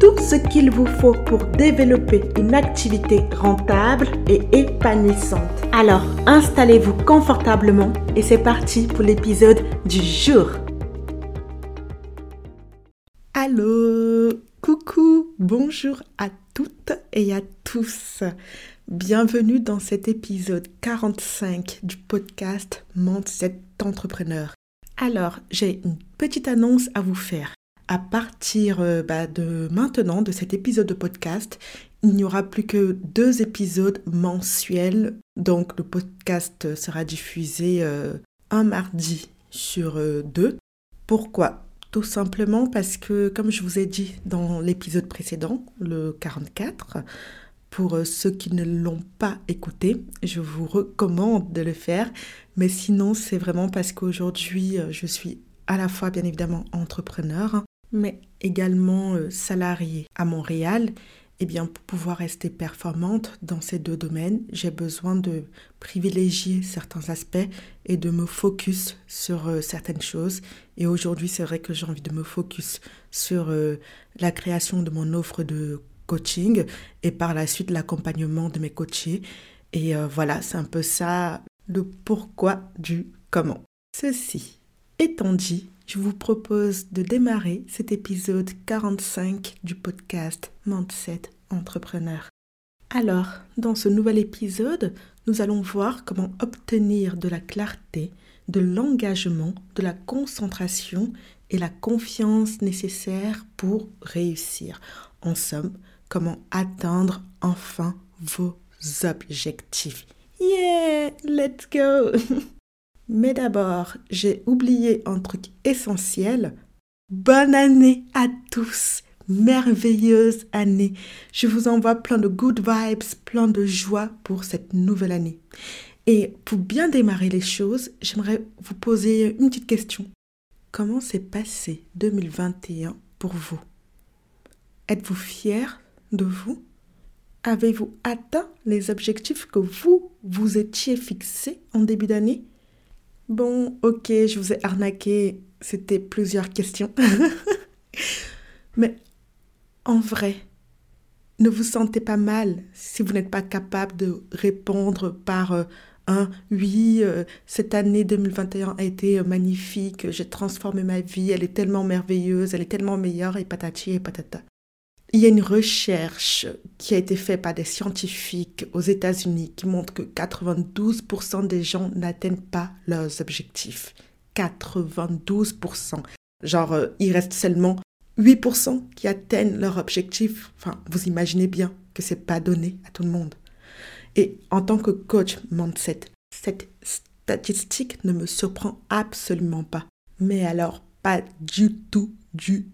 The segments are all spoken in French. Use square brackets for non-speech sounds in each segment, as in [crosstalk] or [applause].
tout ce qu'il vous faut pour développer une activité rentable et épanouissante. Alors, installez-vous confortablement et c'est parti pour l'épisode du jour. Allô, coucou, bonjour à toutes et à tous. Bienvenue dans cet épisode 45 du podcast Mindset Entrepreneur. Alors, j'ai une petite annonce à vous faire à partir euh, bah, de maintenant, de cet épisode de podcast, il n'y aura plus que deux épisodes mensuels. Donc le podcast sera diffusé euh, un mardi sur euh, deux. Pourquoi? Tout simplement parce que, comme je vous ai dit dans l'épisode précédent, le 44, pour ceux qui ne l'ont pas écouté, je vous recommande de le faire. Mais sinon, c'est vraiment parce qu'aujourd'hui, je suis à la fois bien évidemment entrepreneur, mais également euh, salariée à Montréal, eh bien, pour pouvoir rester performante dans ces deux domaines, j'ai besoin de privilégier certains aspects et de me focus sur euh, certaines choses. Et aujourd'hui, c'est vrai que j'ai envie de me focus sur euh, la création de mon offre de coaching et par la suite l'accompagnement de mes coachés. Et voilà, c'est un peu ça le pourquoi du comment. Ceci étant dit, je vous propose de démarrer cet épisode 45 du podcast Mindset Entrepreneur. Alors, dans ce nouvel épisode, nous allons voir comment obtenir de la clarté, de l'engagement, de la concentration et la confiance nécessaires pour réussir. En somme, comment atteindre enfin vos objectifs. Yeah, let's go [laughs] Mais d'abord, j'ai oublié un truc essentiel. Bonne année à tous Merveilleuse année Je vous envoie plein de good vibes, plein de joie pour cette nouvelle année. Et pour bien démarrer les choses, j'aimerais vous poser une petite question. Comment s'est passé 2021 pour vous? Êtes-vous fier de vous? Avez-vous atteint les objectifs que vous vous étiez fixés en début d'année? Bon, ok, je vous ai arnaqué. C'était plusieurs questions. [laughs] Mais en vrai, ne vous sentez pas mal si vous n'êtes pas capable de répondre par euh, un oui, euh, cette année 2021 a été euh, magnifique, j'ai transformé ma vie, elle est tellement merveilleuse, elle est tellement meilleure et patati et patata. Il y a une recherche qui a été faite par des scientifiques aux États-Unis qui montre que 92% des gens n'atteignent pas leurs objectifs. 92%. Genre, euh, il reste seulement 8% qui atteignent leur objectif. Enfin, vous imaginez bien que c'est pas donné à tout le monde. Et en tant que coach mindset, cette statistique ne me surprend absolument pas. Mais alors, pas du tout, du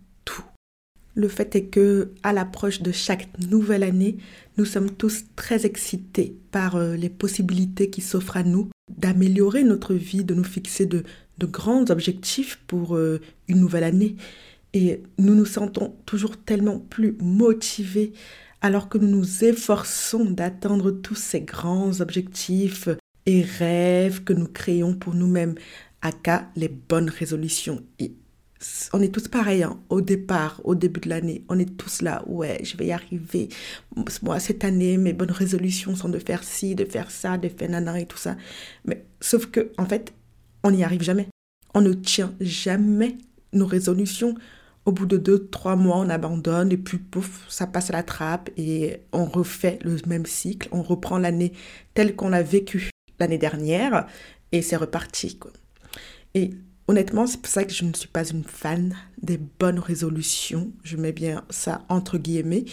le fait est que, à l'approche de chaque nouvelle année, nous sommes tous très excités par euh, les possibilités qui s'offrent à nous d'améliorer notre vie, de nous fixer de, grands objectifs pour euh, une nouvelle année. Et nous nous sentons toujours tellement plus motivés alors que nous nous efforçons d'atteindre tous ces grands objectifs et rêves que nous créons pour nous-mêmes, à cas les bonnes résolutions on est tous pareils hein. au départ, au début de l'année. On est tous là, ouais, je vais y arriver. Moi, cette année, mes bonnes résolutions sont de faire ci, de faire ça, de faire nana et tout ça. Mais sauf que, en fait, on n'y arrive jamais. On ne tient jamais nos résolutions. Au bout de deux, trois mois, on abandonne et puis pouf, ça passe à la trappe et on refait le même cycle. On reprend l'année telle qu'on l'a vécue l'année dernière et c'est reparti. Quoi. Et Honnêtement, c'est pour ça que je ne suis pas une fan des bonnes résolutions. Je mets bien ça entre guillemets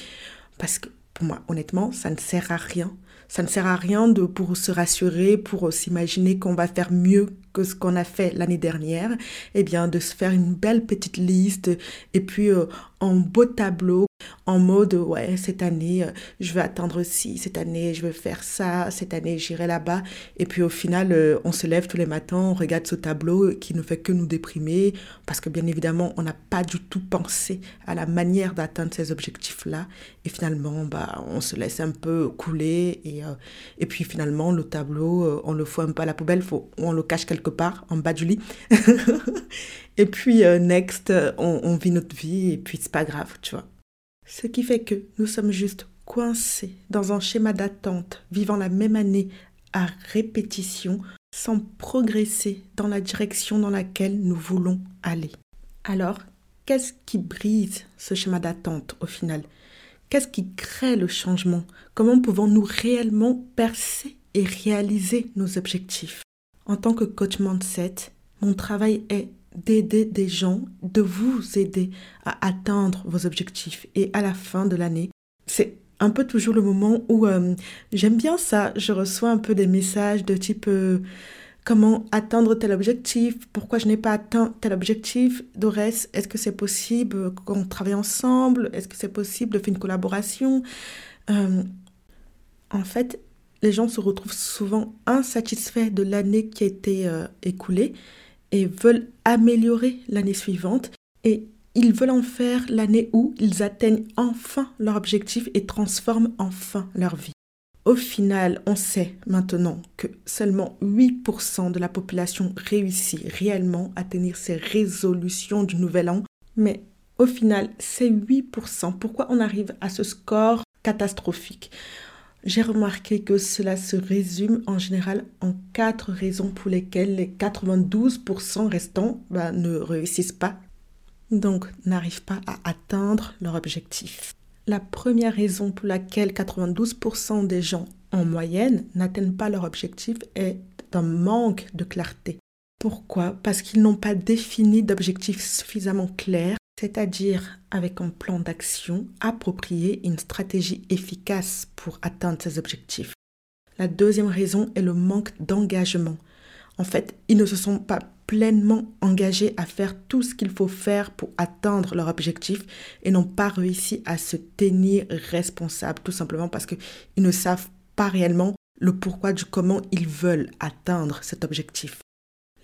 parce que pour moi, honnêtement, ça ne sert à rien. Ça ne sert à rien de pour se rassurer, pour s'imaginer qu'on va faire mieux que ce qu'on a fait l'année dernière. Eh bien, de se faire une belle petite liste et puis euh, en beau tableau, en mode ouais cette année euh, je vais atteindre ci, cette année je vais faire ça, cette année j'irai là-bas. Et puis au final euh, on se lève tous les matins, on regarde ce tableau qui ne fait que nous déprimer parce que bien évidemment on n'a pas du tout pensé à la manière d'atteindre ces objectifs-là. Et finalement bah on se laisse un peu couler et, euh, et puis finalement le tableau on le fout un peu à la poubelle, faut, on le cache quelque part en bas du lit. [laughs] Et puis next on vit notre vie et puis c'est pas grave tu vois. Ce qui fait que nous sommes juste coincés dans un schéma d'attente, vivant la même année à répétition, sans progresser dans la direction dans laquelle nous voulons aller. Alors, qu'est-ce qui brise ce schéma d'attente au final? Qu'est-ce qui crée le changement? Comment pouvons-nous réellement percer et réaliser nos objectifs? En tant que coach mindset, mon travail est d'aider des gens, de vous aider à atteindre vos objectifs. Et à la fin de l'année, c'est un peu toujours le moment où euh, j'aime bien ça. Je reçois un peu des messages de type euh, comment atteindre tel objectif, pourquoi je n'ai pas atteint tel objectif. Dorès, est-ce que c'est possible qu'on travaille ensemble? Est-ce que c'est possible de faire une collaboration? Euh, En fait, les gens se retrouvent souvent insatisfaits de l'année qui a été écoulée et veulent améliorer l'année suivante et ils veulent en faire l'année où ils atteignent enfin leur objectif et transforment enfin leur vie. Au final, on sait maintenant que seulement 8% de la population réussit réellement à tenir ses résolutions du nouvel an. Mais au final, c'est 8%. Pourquoi on arrive à ce score catastrophique? J'ai remarqué que cela se résume en général en quatre raisons pour lesquelles les 92% restants bah, ne réussissent pas, donc n'arrivent pas à atteindre leur objectif. La première raison pour laquelle 92% des gens en moyenne n'atteignent pas leur objectif est un manque de clarté. Pourquoi? Parce qu'ils n'ont pas défini d'objectif suffisamment clair c'est-à-dire avec un plan d'action approprié une stratégie efficace pour atteindre ses objectifs. La deuxième raison est le manque d'engagement. En fait, ils ne se sont pas pleinement engagés à faire tout ce qu'il faut faire pour atteindre leur objectif et n'ont pas réussi à se tenir responsables, tout simplement parce qu'ils ne savent pas réellement le pourquoi du comment ils veulent atteindre cet objectif.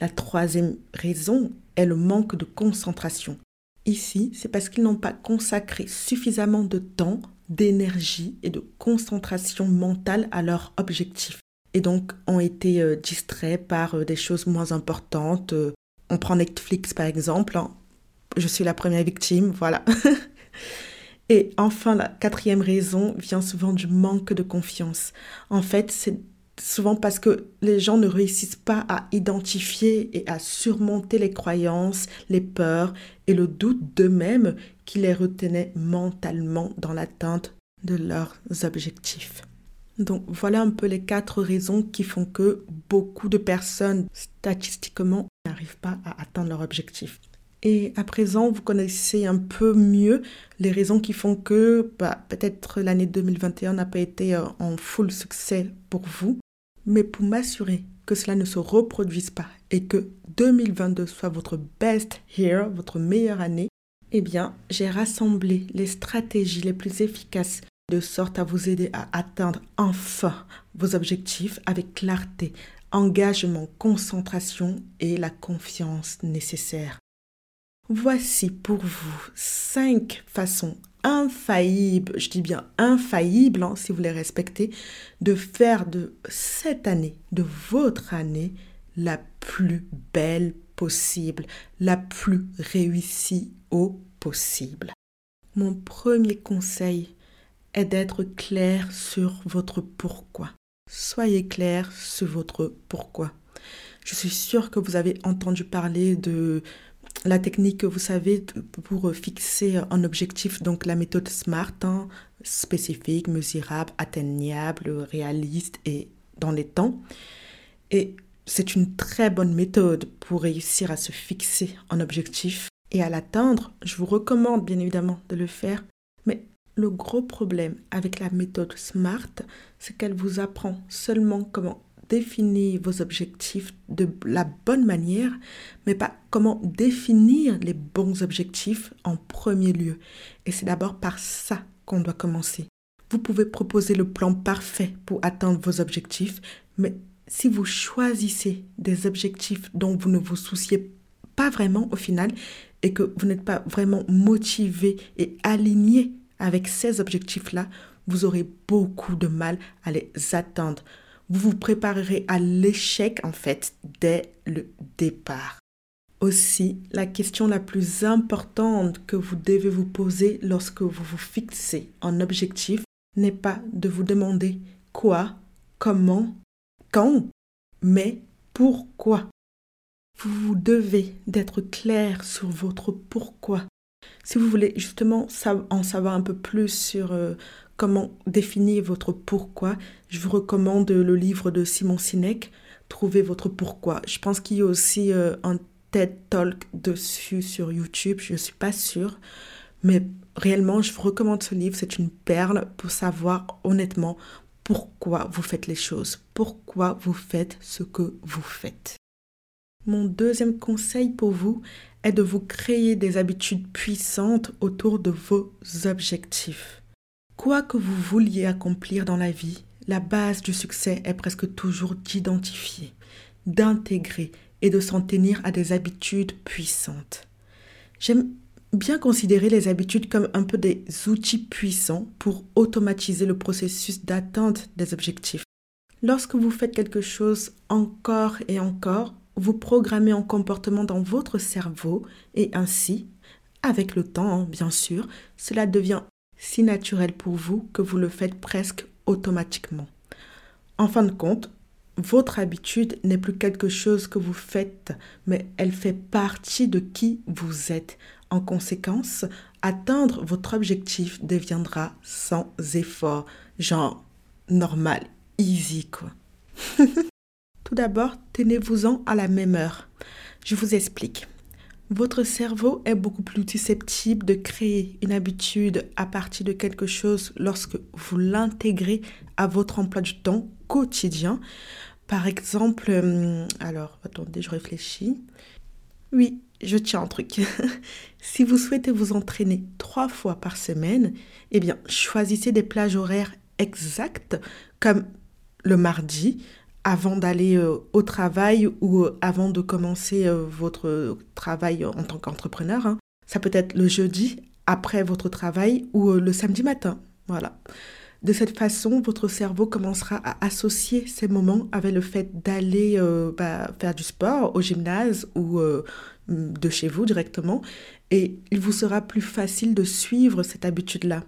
La troisième raison est le manque de concentration ici, c'est parce qu'ils n'ont pas consacré suffisamment de temps, d'énergie et de concentration mentale à leur objectif. Et donc ont été euh, distraits par euh, des choses moins importantes. Euh, on prend Netflix par exemple. Hein. Je suis la première victime, voilà. [laughs] et enfin, la quatrième raison vient souvent du manque de confiance. En fait, c'est souvent parce que les gens ne réussissent pas à identifier et à surmonter les croyances, les peurs et le doute d'eux-mêmes qui les retenaient mentalement dans l'atteinte de leurs objectifs. Donc voilà un peu les quatre raisons qui font que beaucoup de personnes statistiquement n'arrivent pas à atteindre leur objectif. Et à présent, vous connaissez un peu mieux les raisons qui font que bah, peut-être l'année 2021 n'a pas été euh, en full succès pour vous. Mais pour m'assurer que cela ne se reproduise pas et que 2022 soit votre best year, votre meilleure année, eh bien, j'ai rassemblé les stratégies les plus efficaces de sorte à vous aider à atteindre enfin vos objectifs avec clarté, engagement, concentration et la confiance nécessaire. Voici pour vous cinq façons infaillible, je dis bien infaillible, hein, si vous les respectez, de faire de cette année, de votre année, la plus belle possible, la plus réussie au possible. Mon premier conseil est d'être clair sur votre pourquoi. Soyez clair sur votre pourquoi. Je suis sûre que vous avez entendu parler de la technique, vous savez, pour fixer un objectif, donc la méthode SMART, hein, spécifique, mesurable, atteignable, réaliste et dans les temps. Et c'est une très bonne méthode pour réussir à se fixer un objectif et à l'atteindre. Je vous recommande bien évidemment de le faire. Mais le gros problème avec la méthode SMART, c'est qu'elle vous apprend seulement comment définir vos objectifs de la bonne manière, mais pas comment définir les bons objectifs en premier lieu. Et c'est d'abord par ça qu'on doit commencer. Vous pouvez proposer le plan parfait pour atteindre vos objectifs, mais si vous choisissez des objectifs dont vous ne vous souciez pas vraiment au final et que vous n'êtes pas vraiment motivé et aligné avec ces objectifs-là, vous aurez beaucoup de mal à les atteindre. Vous vous préparerez à l'échec en fait dès le départ. Aussi, la question la plus importante que vous devez vous poser lorsque vous vous fixez un objectif n'est pas de vous demander quoi, comment, quand, mais pourquoi. Vous devez d'être clair sur votre pourquoi. Si vous voulez justement en savoir un peu plus sur euh, comment définir votre pourquoi, je vous recommande le livre de Simon Sinek, Trouver votre pourquoi. Je pense qu'il y a aussi euh, un TED Talk dessus sur YouTube, je ne suis pas sûre. Mais réellement, je vous recommande ce livre, c'est une perle pour savoir honnêtement pourquoi vous faites les choses, pourquoi vous faites ce que vous faites. Mon deuxième conseil pour vous est de vous créer des habitudes puissantes autour de vos objectifs. Quoi que vous vouliez accomplir dans la vie, la base du succès est presque toujours d'identifier, d'intégrer et de s'en tenir à des habitudes puissantes. J'aime bien considérer les habitudes comme un peu des outils puissants pour automatiser le processus d'atteinte des objectifs. Lorsque vous faites quelque chose encore et encore, vous programmez un comportement dans votre cerveau et ainsi, avec le temps, bien sûr, cela devient si naturel pour vous que vous le faites presque automatiquement. En fin de compte, votre habitude n'est plus quelque chose que vous faites, mais elle fait partie de qui vous êtes. En conséquence, atteindre votre objectif deviendra sans effort, genre normal, easy quoi. [laughs] Tout d'abord, tenez-vous-en à la même heure. Je vous explique. Votre cerveau est beaucoup plus susceptible de créer une habitude à partir de quelque chose lorsque vous l'intégrez à votre emploi du temps quotidien. Par exemple, euh, alors attendez, je réfléchis. Oui, je tiens un truc. [laughs] si vous souhaitez vous entraîner trois fois par semaine, eh bien, choisissez des plages horaires exactes comme le mardi avant d'aller euh, au travail ou euh, avant de commencer euh, votre travail en tant qu'entrepreneur. Hein. Ça peut être le jeudi après votre travail ou le samedi matin. Voilà. De cette façon, votre cerveau commencera à associer ces moments avec le fait d'aller bah, faire du sport au gymnase ou de chez vous directement. Et il vous sera plus facile de suivre cette habitude-là.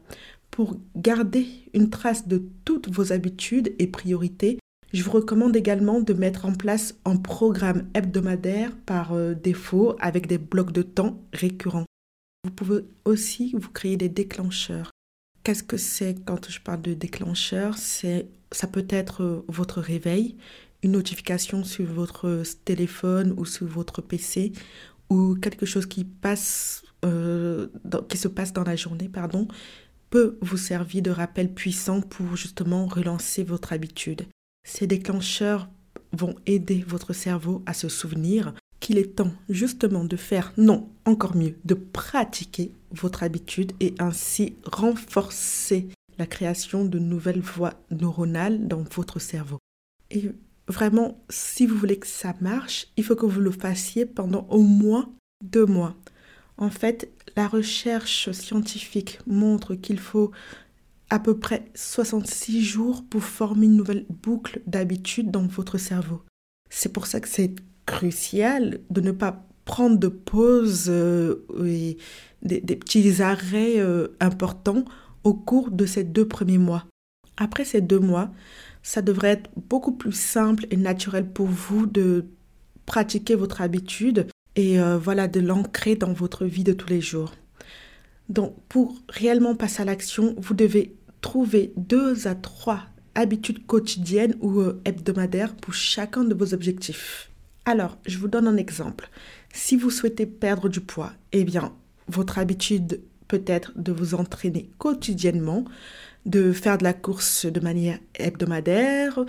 Pour garder une trace de toutes vos habitudes et priorités, je vous recommande également de mettre en place un programme hebdomadaire par euh, défaut avec des blocs de temps récurrents. Vous pouvez aussi vous créer des déclencheurs. Qu'est-ce que c'est quand je parle de déclencheur C'est ça peut être euh, votre réveil, une notification sur votre téléphone ou sur votre PC ou quelque chose qui passe euh, qui se passe dans la journée, pardon, peut vous servir de rappel puissant pour justement relancer votre habitude. Ces déclencheurs vont aider votre cerveau à se souvenir qu'il est temps justement de faire, non, encore mieux, de pratiquer votre habitude et ainsi renforcer la création de nouvelles voies neuronales dans votre cerveau. Et vraiment, si vous voulez que ça marche, il faut que vous le fassiez pendant au moins deux mois. En fait, la recherche scientifique montre qu'il faut à peu près 66 jours pour former une nouvelle boucle d'habitude dans votre cerveau. C'est pour ça que c'est crucial de ne pas prendre de pauses euh, et des, petits arrêts euh, importants au cours de ces deux premiers mois. Après ces deux mois, ça devrait être beaucoup plus simple et naturel pour vous de pratiquer votre habitude et euh, voilà de l'ancrer dans votre vie de tous les jours. Donc pour réellement passer à l'action, vous devez trouver deux à trois habitudes quotidiennes ou euh, hebdomadaires pour chacun de vos objectifs. Alors, je vous donne un exemple. Si vous souhaitez perdre du poids, eh bien, votre habitude peut être de vous entraîner quotidiennement, de faire de la course de manière hebdomadaire,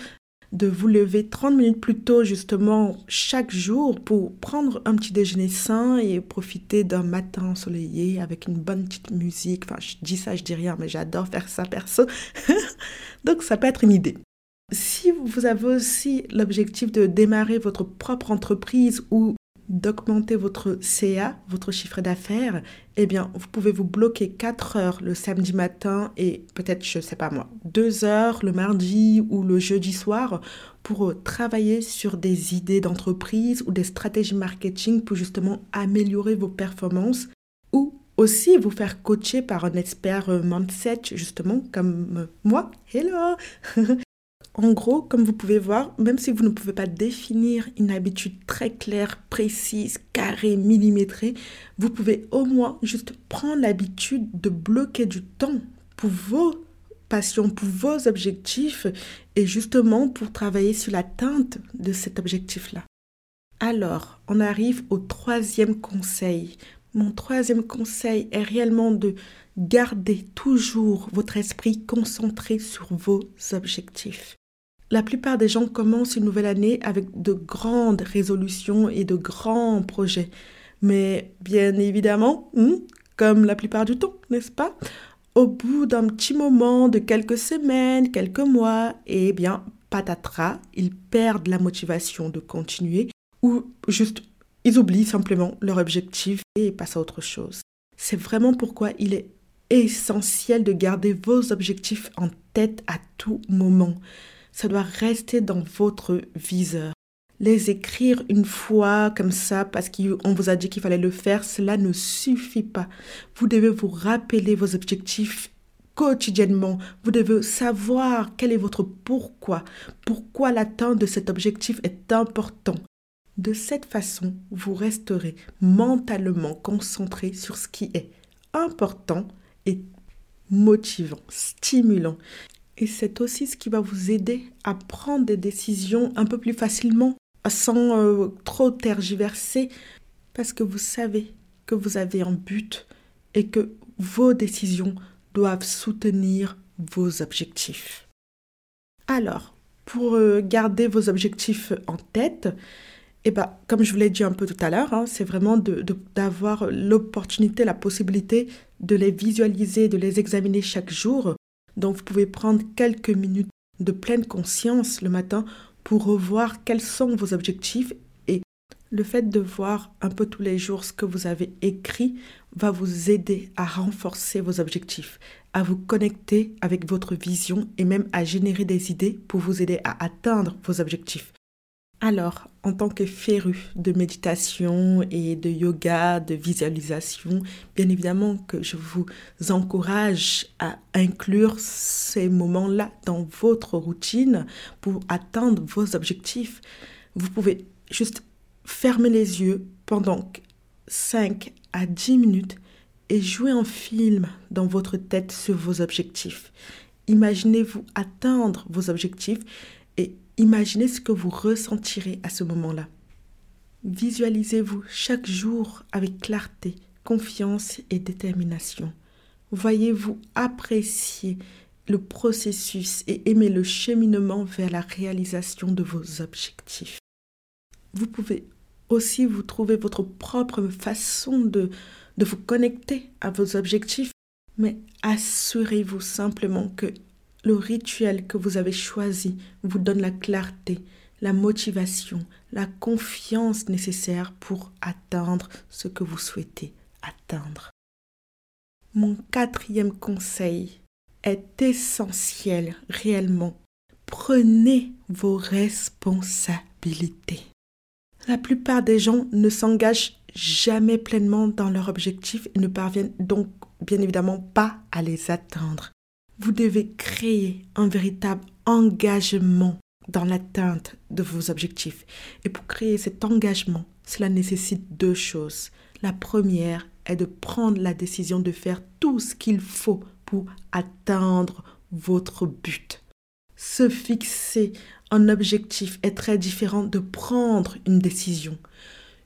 de vous lever 30 minutes plus tôt justement chaque jour pour prendre un petit déjeuner sain et profiter d'un matin ensoleillé avec une bonne petite musique. Enfin, je dis ça, je dis rien, mais j'adore faire ça perso. [laughs] Donc ça peut être une idée. Si vous avez aussi l'objectif de démarrer votre propre entreprise ou d'augmenter votre CA, votre chiffre d'affaires, eh bien, vous pouvez vous bloquer 4 heures le samedi matin et peut-être, je ne sais pas moi, 2 heures le mardi ou le jeudi soir pour euh, travailler sur des idées d'entreprise ou des stratégies marketing pour justement améliorer vos performances ou aussi vous faire coacher par un expert euh, mindset, justement, comme euh, moi. Hello [laughs] En gros, comme vous pouvez voir, même si vous ne pouvez pas définir une habitude très claire, précise, carrée, millimétrée, vous pouvez au moins juste prendre l'habitude de bloquer du temps pour vos passions, pour vos objectifs et justement pour travailler sur l'atteinte de cet objectif-là. Alors, on arrive au troisième conseil. Mon troisième conseil est réellement de garder toujours votre esprit concentré sur vos objectifs. La plupart des gens commencent une nouvelle année avec de grandes résolutions et de grands projets. Mais bien évidemment, hmm, comme la plupart du temps, n'est-ce pas? Au bout d'un petit moment, de quelques semaines, quelques mois, eh bien, patatras, ils perdent la motivation de continuer ou juste ils oublient simplement leur objectif et passent à autre chose. C'est vraiment pourquoi il est essentiel de garder vos objectifs en tête à tout moment ça doit rester dans votre viseur. Les écrire une fois comme ça parce qu'on vous a dit qu'il fallait le faire, cela ne suffit pas. Vous devez vous rappeler vos objectifs quotidiennement. Vous devez savoir quel est votre pourquoi, pourquoi l'atteinte de cet objectif est important. De cette façon, vous resterez mentalement concentré sur ce qui est important et motivant, stimulant. Et c'est aussi ce qui va vous aider à prendre des décisions un peu plus facilement, sans euh, trop tergiverser, parce que vous savez que vous avez un but et que vos décisions doivent soutenir vos objectifs. Alors, pour euh, garder vos objectifs en tête, eh ben, comme je vous l'ai dit un peu tout à l'heure, hein, c'est vraiment d'avoir l'opportunité, la possibilité de les visualiser, de les examiner chaque jour donc vous pouvez prendre quelques minutes de pleine conscience le matin pour revoir quels sont vos objectifs et le fait de voir un peu tous les jours ce que vous avez écrit va vous aider à renforcer vos objectifs, à vous connecter avec votre vision et même à générer des idées pour vous aider à atteindre vos objectifs. Alors, en tant que féru de méditation et de yoga, de visualisation, bien évidemment que je vous encourage à inclure ces moments-là dans votre routine pour atteindre vos objectifs. Vous pouvez juste fermer les yeux pendant 5 à 10 minutes et jouer un film dans votre tête sur vos objectifs. Imaginez-vous atteindre vos objectifs et Imaginez ce que vous ressentirez à ce moment-là. Visualisez-vous chaque jour avec clarté, confiance et détermination. Voyez-vous apprécier le processus et aimer le cheminement vers la réalisation de vos objectifs. Vous pouvez aussi vous trouver votre propre façon de, de vous connecter à vos objectifs, mais assurez-vous simplement que le rituel que vous avez choisi vous donne la clarté, la motivation, la confiance nécessaire pour atteindre ce que vous souhaitez atteindre. Mon quatrième conseil est essentiel réellement. Prenez vos responsabilités. La plupart des gens ne s'engagent jamais pleinement dans leur objectif et ne parviennent donc bien évidemment pas à les atteindre. Vous devez créer un véritable engagement dans l'atteinte de vos objectifs. Et pour créer cet engagement, cela nécessite deux choses. La première est de prendre la décision de faire tout ce qu'il faut pour atteindre votre but. Se fixer un objectif est très différent de prendre une décision.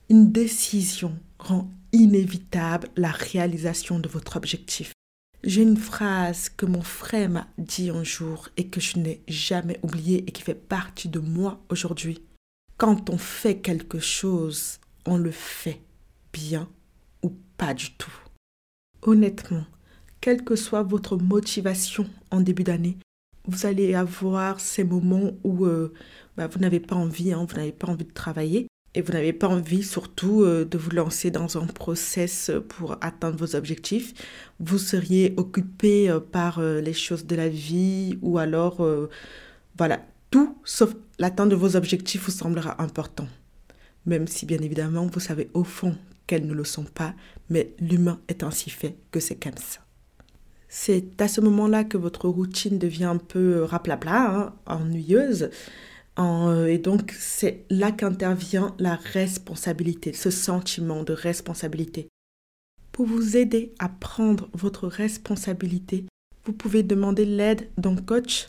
Une décision rend inévitable la réalisation de votre objectif. J'ai une phrase que mon frère m'a dit un jour et que je n'ai jamais oubliée et qui fait partie de moi aujourd'hui. Quand on fait quelque chose, on le fait bien ou pas du tout. Honnêtement, quelle que soit votre motivation en début d'année, vous allez avoir ces moments où euh, bah, vous n'avez pas envie, hein, vous n'avez pas envie de travailler et vous n'avez pas envie surtout euh, de vous lancer dans un process pour atteindre vos objectifs. Vous seriez occupé euh, par les choses de la vie ou alors, voilà, tout sauf l'atteinte de vos objectifs vous semblera important. Même si bien évidemment vous savez au fond qu'elles ne le sont pas, mais l'humain est ainsi fait que c'est comme ça. C'est à ce moment-là que votre routine devient un peu raplapla, hein, ennuyeuse. Euh, et donc, c'est là qu'intervient la responsabilité, ce sentiment de responsabilité. Pour vous aider à prendre votre responsabilité, vous pouvez demander l'aide d'un coach.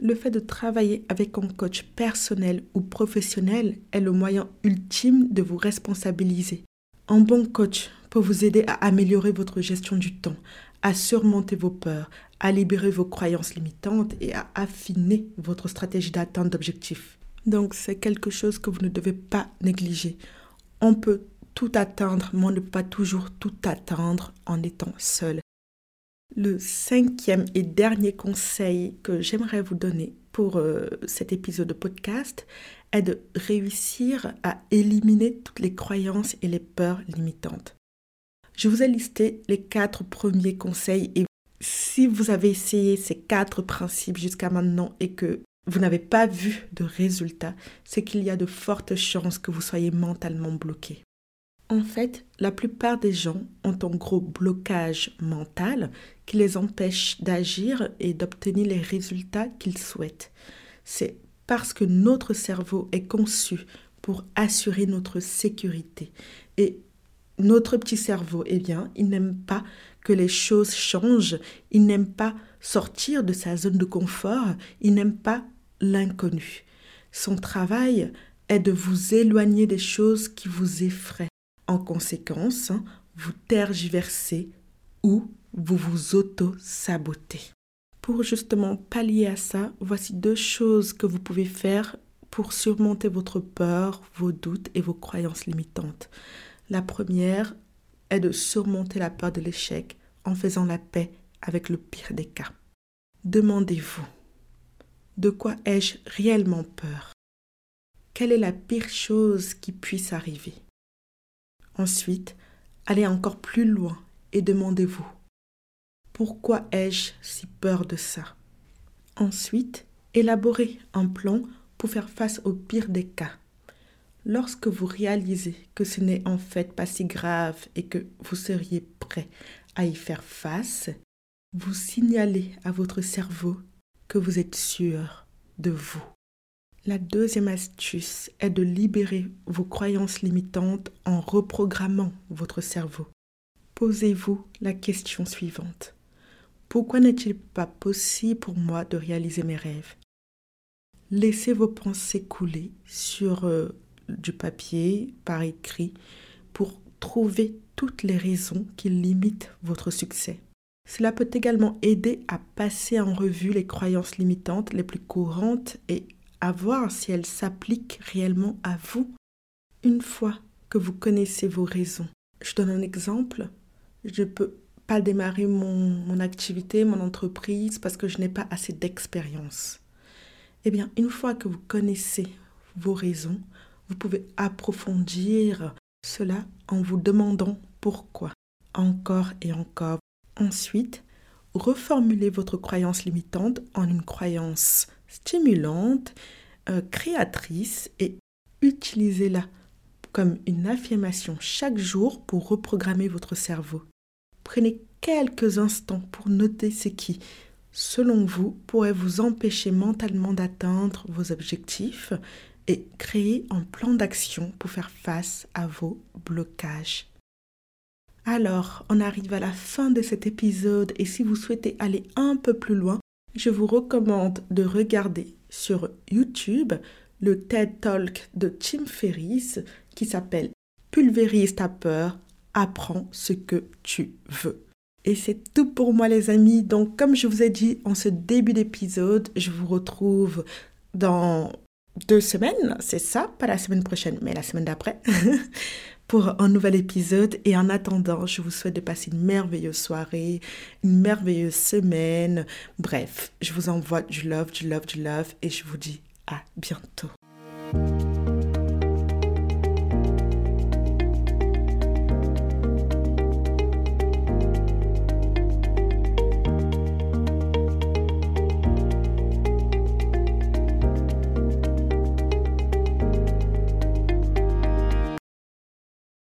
Le fait de travailler avec un coach personnel ou professionnel est le moyen ultime de vous responsabiliser. Un bon coach peut vous aider à améliorer votre gestion du temps, à surmonter vos peurs, à libérer vos croyances limitantes et à affiner votre stratégie d'atteinte d'objectifs. Donc c'est quelque chose que vous ne devez pas négliger. On peut tout atteindre, mais on ne peut pas toujours tout atteindre en étant seul. Le cinquième et dernier conseil que j'aimerais vous donner pour euh, cet épisode de podcast est de réussir à éliminer toutes les croyances et les peurs limitantes. Je vous ai listé les quatre premiers conseils et si vous avez essayé ces quatre principes jusqu'à maintenant et que vous n'avez pas vu de résultat, c'est qu'il y a de fortes chances que vous soyez mentalement bloqué. En fait, la plupart des gens ont un gros blocage mental qui les empêche d'agir et d'obtenir les résultats qu'ils souhaitent. C'est parce que notre cerveau est conçu pour assurer notre sécurité. Et notre petit cerveau, eh bien, il n'aime pas que les choses changent, il n'aime pas sortir de sa zone de confort, il n'aime pas l'inconnu. Son travail est de vous éloigner des choses qui vous effraient. En conséquence, hein, vous tergiversez ou vous vous auto-sabotez. Pour justement pallier à ça, voici deux choses que vous pouvez faire pour surmonter votre peur, vos doutes et vos croyances limitantes. La première est de surmonter la peur de l'échec en faisant la paix avec le pire des cas. Demandez-vous, de quoi ai-je réellement peur? Quelle est la pire chose qui puisse arriver? Ensuite, allez encore plus loin et demandez-vous, pourquoi ai-je si peur de ça? Ensuite, élaborez un plan pour faire face au pire des cas. Lorsque vous réalisez que ce n'est en fait pas si grave et que vous seriez prêt à y faire face, vous signalez à votre cerveau que vous êtes sûr de vous. La deuxième astuce est de libérer vos croyances limitantes en reprogrammant votre cerveau. Posez-vous la question suivante. Pourquoi n'est-il pas possible pour moi de réaliser mes rêves? Laissez vos pensées couler sur euh, du papier, par écrit, pour trouver toutes les raisons qui limitent votre succès. Cela peut également aider à passer en revue les croyances limitantes les plus courantes et à voir si elles s'appliquent réellement à vous. Une fois que vous connaissez vos raisons, je donne un exemple. Je peux pas démarrer mon, activité, mon entreprise, parce que je n'ai pas assez d'expérience. Eh bien, une fois que vous connaissez vos raisons, vous pouvez approfondir cela en vous demandant pourquoi, encore et encore. Ensuite, reformulez votre croyance limitante en une croyance stimulante, euh, créatrice et utilisez-la comme une affirmation chaque jour pour reprogrammer votre cerveau. Prenez quelques instants pour noter ce qui, selon vous, pourrait vous empêcher mentalement d'atteindre vos objectifs et créer un plan d'action pour faire face à vos blocages. Alors, on arrive à la fin de cet épisode et si vous souhaitez aller un peu plus loin, je vous recommande de regarder sur YouTube le TED Talk de Tim Ferriss qui s'appelle Pulvérise ta peur, apprends ce que tu veux. Et c'est tout pour moi les amis. Donc comme je vous ai dit en ce début d'épisode, je vous retrouve dans deux semaines, c'est ça, pas la semaine prochaine, mais la semaine d'après, [laughs] pour un nouvel épisode. Et en attendant, je vous souhaite de passer une merveilleuse soirée, une merveilleuse semaine. Bref, je vous envoie du love, du love, du love, et je vous dis à bientôt.